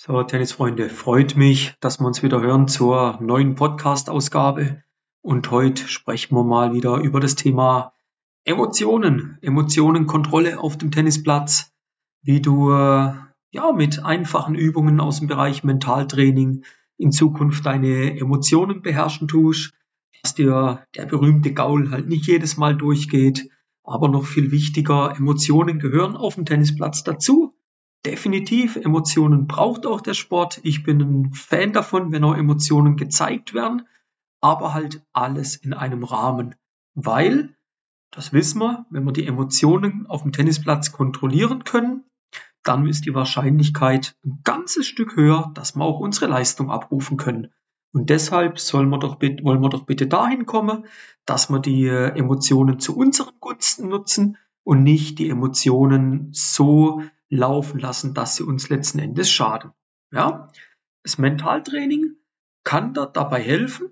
So, Tennisfreunde, freut mich, dass wir uns wieder hören zur neuen Podcast-Ausgabe. Und heute sprechen wir mal wieder über das Thema Emotionen, Emotionenkontrolle auf dem Tennisplatz, wie du äh, ja mit einfachen Übungen aus dem Bereich Mentaltraining in Zukunft deine Emotionen beherrschen tust, dass dir der berühmte Gaul halt nicht jedes Mal durchgeht, aber noch viel wichtiger, Emotionen gehören auf dem Tennisplatz dazu definitiv, Emotionen braucht auch der Sport. Ich bin ein Fan davon, wenn auch Emotionen gezeigt werden, aber halt alles in einem Rahmen. Weil, das wissen wir, wenn wir die Emotionen auf dem Tennisplatz kontrollieren können, dann ist die Wahrscheinlichkeit ein ganzes Stück höher, dass wir auch unsere Leistung abrufen können. Und deshalb sollen wir doch, wollen wir doch bitte dahin kommen, dass wir die äh, Emotionen zu unseren Gunsten nutzen und nicht die Emotionen so laufen lassen, dass sie uns letzten Endes schaden. Ja? Das Mentaltraining kann da dabei helfen,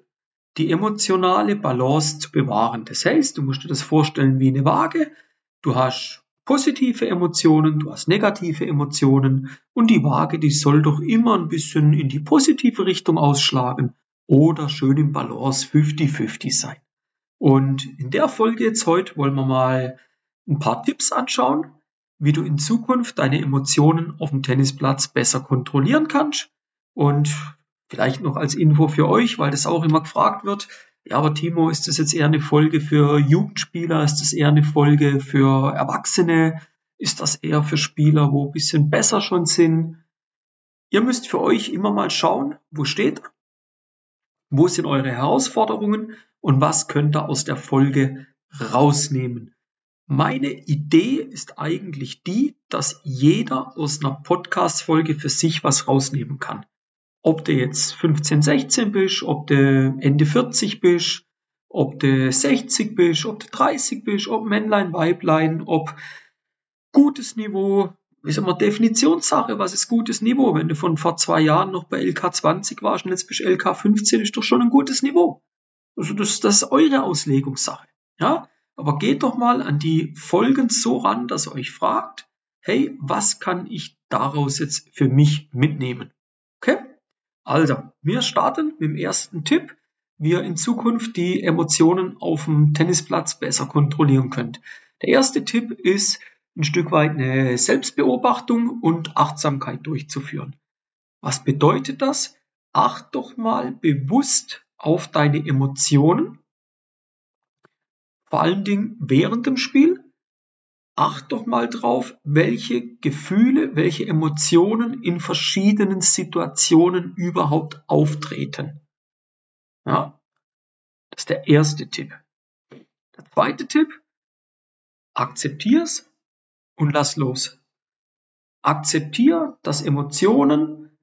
die emotionale Balance zu bewahren. Das heißt, du musst dir das vorstellen wie eine Waage. Du hast positive Emotionen, du hast negative Emotionen und die Waage, die soll doch immer ein bisschen in die positive Richtung ausschlagen oder schön im Balance 50-50 sein. Und in der Folge jetzt heute wollen wir mal ein paar Tipps anschauen, wie du in Zukunft deine Emotionen auf dem Tennisplatz besser kontrollieren kannst. Und vielleicht noch als Info für euch, weil das auch immer gefragt wird. Ja, aber Timo, ist das jetzt eher eine Folge für Jugendspieler? Ist das eher eine Folge für Erwachsene? Ist das eher für Spieler, wo ein bisschen besser schon sind? Ihr müsst für euch immer mal schauen, wo steht? Wo sind eure Herausforderungen und was könnt ihr aus der Folge rausnehmen? Meine Idee ist eigentlich die, dass jeder aus einer Podcast-Folge für sich was rausnehmen kann. Ob du jetzt 15, 16 bist, ob du Ende 40 bist, ob du 60 bist, ob du 30 bist, ob Männlein, Weiblein, ob gutes Niveau, ist immer Definitionssache, was ist gutes Niveau? Wenn du von vor zwei Jahren noch bei LK 20 warst und jetzt bist LK 15, ist doch schon ein gutes Niveau. Also das, das ist eure Auslegungssache. Ja? Aber geht doch mal an die Folgen so ran, dass ihr euch fragt, hey, was kann ich daraus jetzt für mich mitnehmen? Okay? Also, wir starten mit dem ersten Tipp, wie ihr in Zukunft die Emotionen auf dem Tennisplatz besser kontrollieren könnt. Der erste Tipp ist, ein Stück weit eine Selbstbeobachtung und Achtsamkeit durchzuführen. Was bedeutet das? Acht doch mal bewusst auf deine Emotionen vor allen Dingen während dem Spiel. Acht doch mal drauf, welche Gefühle, welche Emotionen in verschiedenen Situationen überhaupt auftreten. Ja, das ist der erste Tipp. Der zweite Tipp, akzeptier's und lass los. Akzeptier, dass Emotionen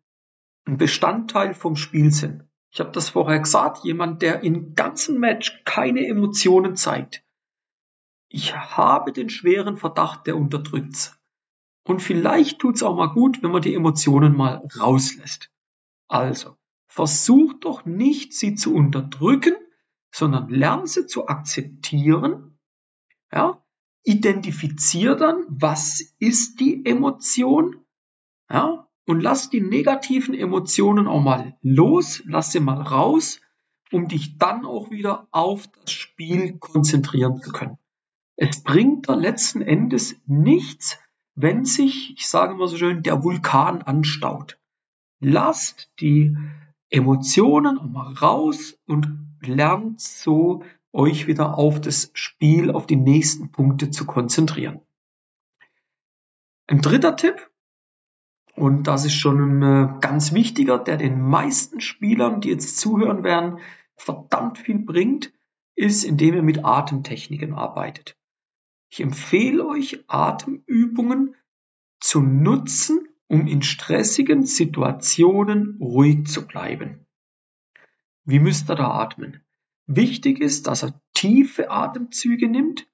ein Bestandteil vom Spiel sind. Ich habe das vorher gesagt, jemand, der im ganzen Match keine Emotionen zeigt. Ich habe den schweren Verdacht, der unterdrückt's. Und vielleicht tut's auch mal gut, wenn man die Emotionen mal rauslässt. Also, versuch doch nicht, sie zu unterdrücken, sondern lern sie zu akzeptieren. Ja, identifizier dann, was ist die Emotion? Ja, und lass die negativen Emotionen auch mal los, lass sie mal raus, um dich dann auch wieder auf das Spiel konzentrieren zu können. Es bringt da letzten Endes nichts, wenn sich, ich sage mal so schön, der Vulkan anstaut. Lasst die Emotionen auch mal raus und lernt so euch wieder auf das Spiel, auf die nächsten Punkte zu konzentrieren. Ein dritter Tipp, und das ist schon ein äh, ganz wichtiger, der den meisten Spielern, die jetzt zuhören werden, verdammt viel bringt, ist, indem ihr mit Atemtechniken arbeitet. Ich empfehle euch, Atemübungen zu nutzen, um in stressigen Situationen ruhig zu bleiben. Wie müsst ihr da atmen? Wichtig ist, dass er tiefe Atemzüge nimmt,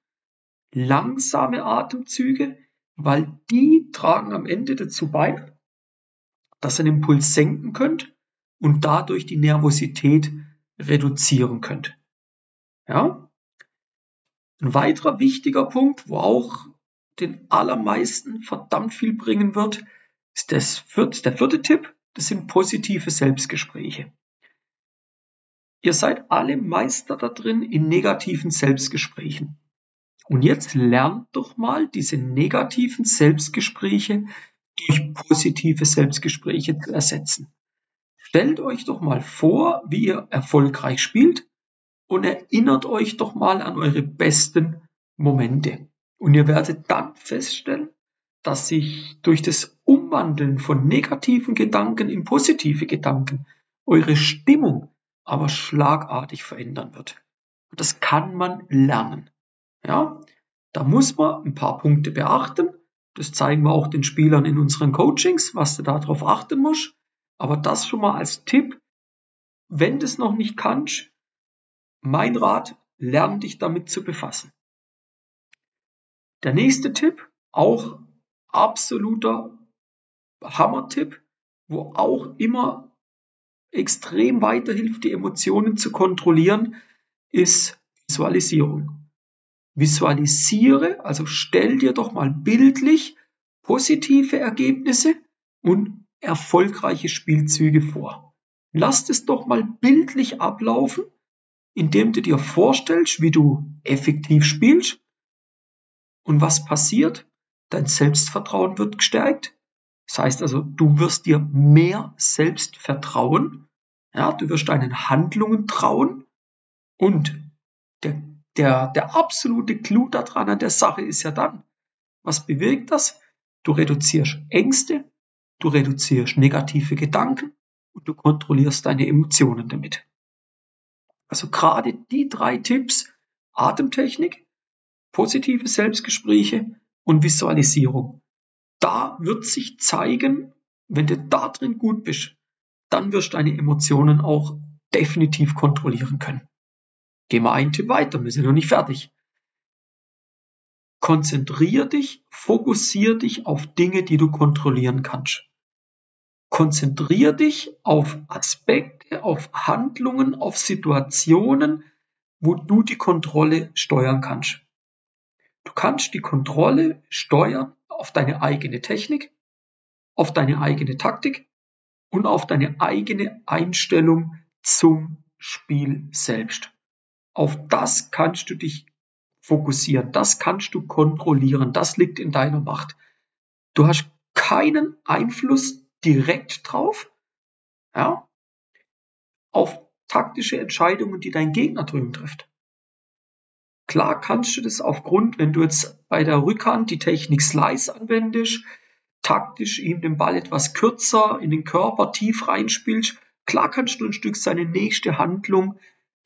langsame Atemzüge, weil die tragen am Ende dazu bei, dass ihr den Puls senken könnt und dadurch die Nervosität reduzieren könnt. Ja? Ein weiterer wichtiger Punkt, wo auch den allermeisten verdammt viel bringen wird, ist das vierte, der vierte Tipp. das sind positive Selbstgespräche. Ihr seid alle Meister da drin in negativen Selbstgesprächen. Und jetzt lernt doch mal diese negativen Selbstgespräche durch positive Selbstgespräche zu ersetzen. Stellt euch doch mal vor, wie ihr erfolgreich spielt und erinnert euch doch mal an eure besten Momente. Und ihr werdet dann feststellen, dass sich durch das Umwandeln von negativen Gedanken in positive Gedanken eure Stimmung aber schlagartig verändern wird. Und das kann man lernen. Ja, da muss man ein paar Punkte beachten. Das zeigen wir auch den Spielern in unseren Coachings, was du darauf achten musst. Aber das schon mal als Tipp. Wenn du es noch nicht kannst, mein Rat, lern dich damit zu befassen. Der nächste Tipp, auch absoluter Hammer-Tipp, wo auch immer extrem weiterhilft, die Emotionen zu kontrollieren, ist Visualisierung. Visualisiere, also stell dir doch mal bildlich positive Ergebnisse und erfolgreiche Spielzüge vor. Lass es doch mal bildlich ablaufen indem du dir vorstellst, wie du effektiv spielst und was passiert. Dein Selbstvertrauen wird gestärkt. Das heißt also, du wirst dir mehr selbst vertrauen. Ja, du wirst deinen Handlungen trauen. Und der, der, der absolute Clou daran an der Sache ist ja dann, was bewirkt das? Du reduzierst Ängste, du reduzierst negative Gedanken und du kontrollierst deine Emotionen damit. Also gerade die drei Tipps, Atemtechnik, positive Selbstgespräche und Visualisierung. Da wird sich zeigen, wenn du da drin gut bist, dann wirst du deine Emotionen auch definitiv kontrollieren können. Gehen wir einen Tipp weiter, wir sind noch nicht fertig. Konzentrier dich, fokussier dich auf Dinge, die du kontrollieren kannst. Konzentrier dich auf Aspekte, auf Handlungen, auf Situationen, wo du die Kontrolle steuern kannst. Du kannst die Kontrolle steuern auf deine eigene Technik, auf deine eigene Taktik und auf deine eigene Einstellung zum Spiel selbst. Auf das kannst du dich fokussieren, das kannst du kontrollieren, das liegt in deiner Macht. Du hast keinen Einfluss direkt drauf, ja, auf taktische Entscheidungen, die dein Gegner drüben trifft. Klar kannst du das aufgrund, wenn du jetzt bei der Rückhand die Technik Slice anwendest, taktisch ihm den Ball etwas kürzer in den Körper tief reinspielst, klar kannst du ein Stück seine nächste Handlung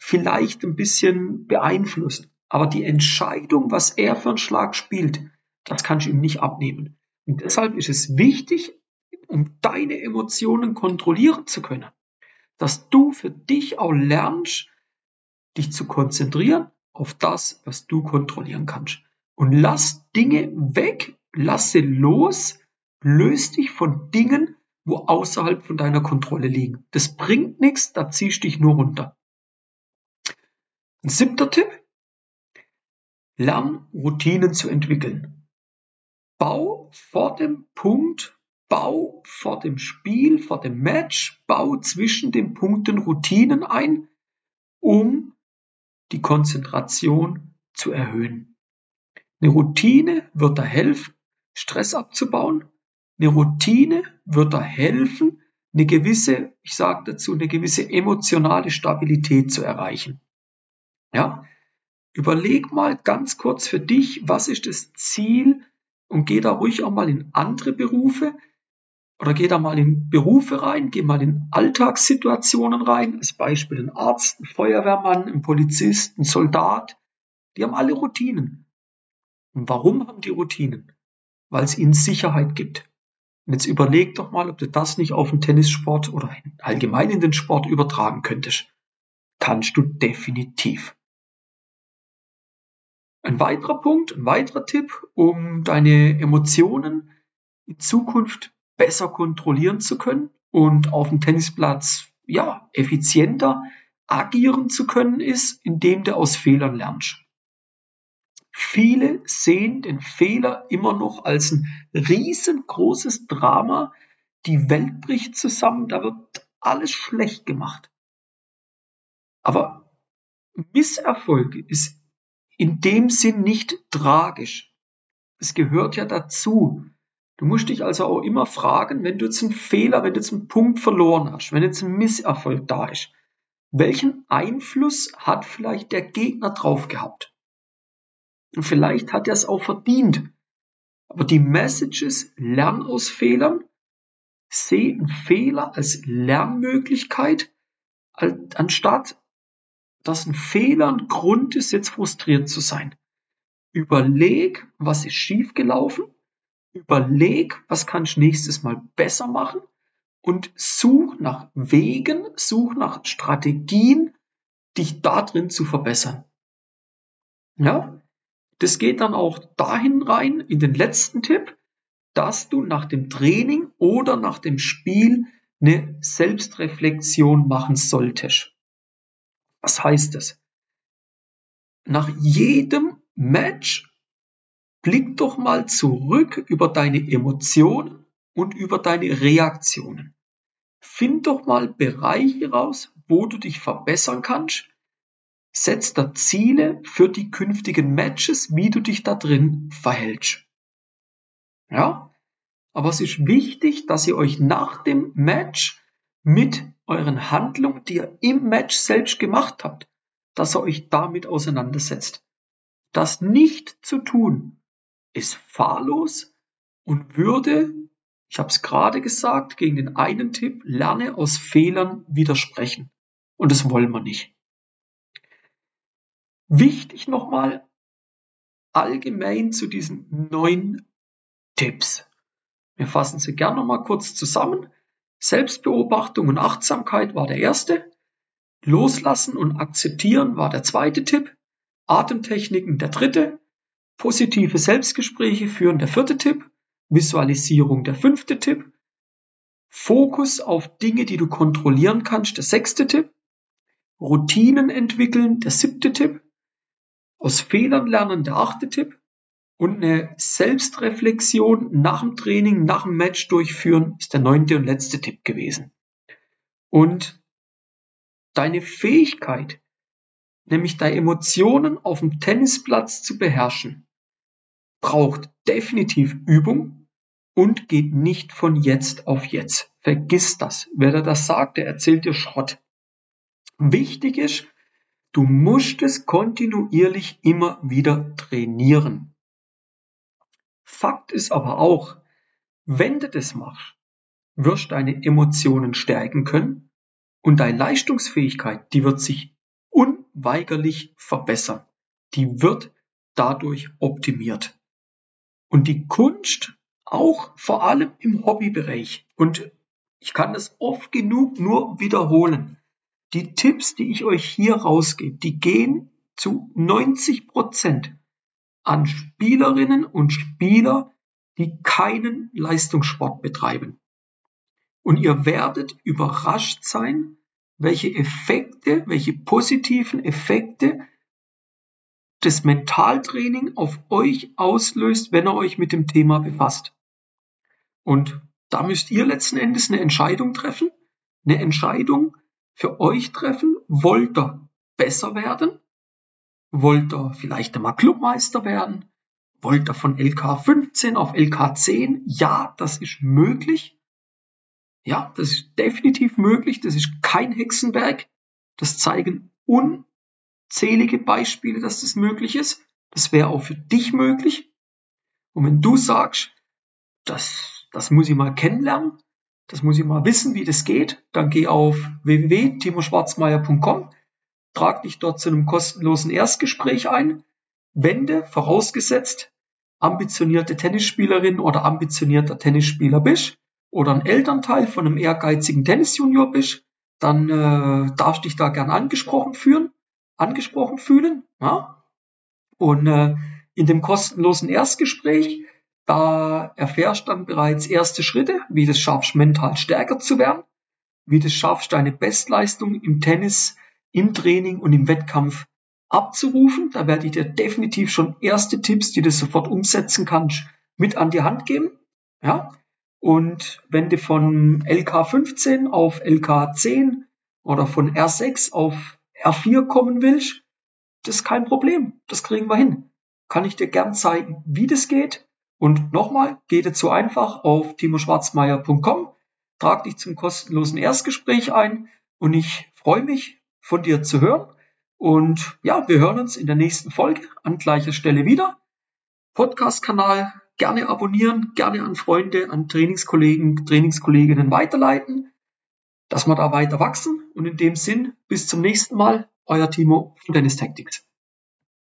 vielleicht ein bisschen beeinflussen. Aber die Entscheidung, was er für einen Schlag spielt, das kannst du ihm nicht abnehmen. Und deshalb ist es wichtig, um deine Emotionen kontrollieren zu können. Dass du für dich auch lernst, dich zu konzentrieren auf das, was du kontrollieren kannst. Und lass Dinge weg, lasse los, löst dich von Dingen, wo außerhalb von deiner Kontrolle liegen. Das bringt nichts, da ziehst du dich nur runter. Ein siebter Tipp. Lern Routinen zu entwickeln. Bau vor dem Punkt, Bau vor dem Spiel, vor dem Match, bau zwischen den Punkten Routinen ein, um die Konzentration zu erhöhen. Eine Routine wird da helfen, Stress abzubauen. Eine Routine wird da helfen, eine gewisse, ich sage dazu, eine gewisse emotionale Stabilität zu erreichen. Ja, überleg mal ganz kurz für dich, was ist das Ziel und geh da ruhig auch mal in andere Berufe, oder geh da mal in Berufe rein, geh mal in Alltagssituationen rein. Als Beispiel ein Arzt, ein Feuerwehrmann, ein Polizist, ein Soldat. Die haben alle Routinen. Und warum haben die Routinen? Weil es ihnen Sicherheit gibt. Und jetzt überleg doch mal, ob du das nicht auf den Tennissport oder allgemein in den Sport übertragen könntest. Kannst du definitiv. Ein weiterer Punkt, ein weiterer Tipp, um deine Emotionen in Zukunft besser kontrollieren zu können und auf dem Tennisplatz ja effizienter agieren zu können, ist, indem du aus Fehlern lernst. Viele sehen den Fehler immer noch als ein riesengroßes Drama, die Welt bricht zusammen, da wird alles schlecht gemacht. Aber Misserfolg ist in dem Sinn nicht tragisch. Es gehört ja dazu. Du musst dich also auch immer fragen, wenn du jetzt einen Fehler, wenn du jetzt einen Punkt verloren hast, wenn jetzt ein Misserfolg da ist, welchen Einfluss hat vielleicht der Gegner drauf gehabt? Und vielleicht hat er es auch verdient. Aber die Message ist, lern aus Fehlern, sehe einen Fehler als Lernmöglichkeit, anstatt dass ein Fehler ein Grund ist, jetzt frustriert zu sein. Überleg, was ist schiefgelaufen, überleg, was kann ich nächstes Mal besser machen und such nach Wegen, such nach Strategien, dich da drin zu verbessern. Ja, das geht dann auch dahin rein, in den letzten Tipp, dass du nach dem Training oder nach dem Spiel eine Selbstreflexion machen solltest. Was heißt das? Nach jedem Match blick doch mal zurück über deine Emotionen und über deine Reaktionen. Find doch mal Bereiche raus, wo du dich verbessern kannst. Setz da Ziele für die künftigen Matches, wie du dich da drin verhältst. Ja? Aber es ist wichtig, dass ihr euch nach dem Match mit euren Handlungen, die ihr im Match selbst gemacht habt, dass ihr euch damit auseinandersetzt. Das nicht zu tun ist fahrlos und würde, ich habe es gerade gesagt, gegen den einen Tipp, lerne aus Fehlern widersprechen. Und das wollen wir nicht. Wichtig nochmal allgemein zu diesen neun Tipps. Wir fassen sie gerne nochmal kurz zusammen. Selbstbeobachtung und Achtsamkeit war der erste. Loslassen und akzeptieren war der zweite Tipp. Atemtechniken der dritte. Positive Selbstgespräche führen der vierte Tipp. Visualisierung der fünfte Tipp. Fokus auf Dinge, die du kontrollieren kannst, der sechste Tipp. Routinen entwickeln, der siebte Tipp. Aus Fehlern lernen, der achte Tipp und eine Selbstreflexion nach dem Training, nach dem Match durchführen, ist der neunte und letzte Tipp gewesen. Und deine Fähigkeit, nämlich deine Emotionen auf dem Tennisplatz zu beherrschen, braucht definitiv Übung und geht nicht von jetzt auf jetzt. Vergiss das. Wer dir das sagt, der erzählt dir Schrott. Wichtig ist, du musst es kontinuierlich immer wieder trainieren. Fakt ist aber auch, wenn du das machst, wirst deine Emotionen stärken können und deine Leistungsfähigkeit, die wird sich unweigerlich verbessern. Die wird dadurch optimiert. Und die Kunst auch vor allem im Hobbybereich. Und ich kann das oft genug nur wiederholen. Die Tipps, die ich euch hier rausgebe, die gehen zu 90 Prozent an Spielerinnen und Spieler, die keinen Leistungssport betreiben. Und ihr werdet überrascht sein, welche Effekte, welche positiven Effekte das Mentaltraining auf euch auslöst, wenn ihr euch mit dem Thema befasst. Und da müsst ihr letzten Endes eine Entscheidung treffen, eine Entscheidung für euch treffen. Wollt ihr besser werden Wollt ihr vielleicht einmal Clubmeister werden? Wollt ihr von LK 15 auf LK 10? Ja, das ist möglich. Ja, das ist definitiv möglich. Das ist kein Hexenwerk. Das zeigen unzählige Beispiele, dass das möglich ist. Das wäre auch für dich möglich. Und wenn du sagst, das, das muss ich mal kennenlernen, das muss ich mal wissen, wie das geht, dann geh auf www.timoschwarzmeier.com Trag dich dort zu einem kostenlosen Erstgespräch ein. Wende, vorausgesetzt, ambitionierte Tennisspielerin oder ambitionierter Tennisspieler bist oder ein Elternteil von einem ehrgeizigen Tennisjunior bist, dann äh, darfst dich da gern angesprochen fühlen, angesprochen fühlen. Ja? Und äh, in dem kostenlosen Erstgespräch, da erfährst dann bereits erste Schritte, wie du es schaffst, mental stärker zu werden, wie du es schaffst, deine Bestleistung im Tennis im Training und im Wettkampf abzurufen. Da werde ich dir definitiv schon erste Tipps, die du sofort umsetzen kannst, mit an die Hand geben. Ja. Und wenn du von LK15 auf LK10 oder von R6 auf R4 kommen willst, das ist kein Problem. Das kriegen wir hin. Kann ich dir gern zeigen, wie das geht. Und nochmal, geht dazu einfach auf timoschwarzmeier.com, trag dich zum kostenlosen Erstgespräch ein und ich freue mich, von dir zu hören. Und ja, wir hören uns in der nächsten Folge an gleicher Stelle wieder. Podcast-Kanal gerne abonnieren, gerne an Freunde, an Trainingskollegen, Trainingskolleginnen weiterleiten, dass wir da weiter wachsen. Und in dem Sinn, bis zum nächsten Mal, euer Timo von Dennis Tactics.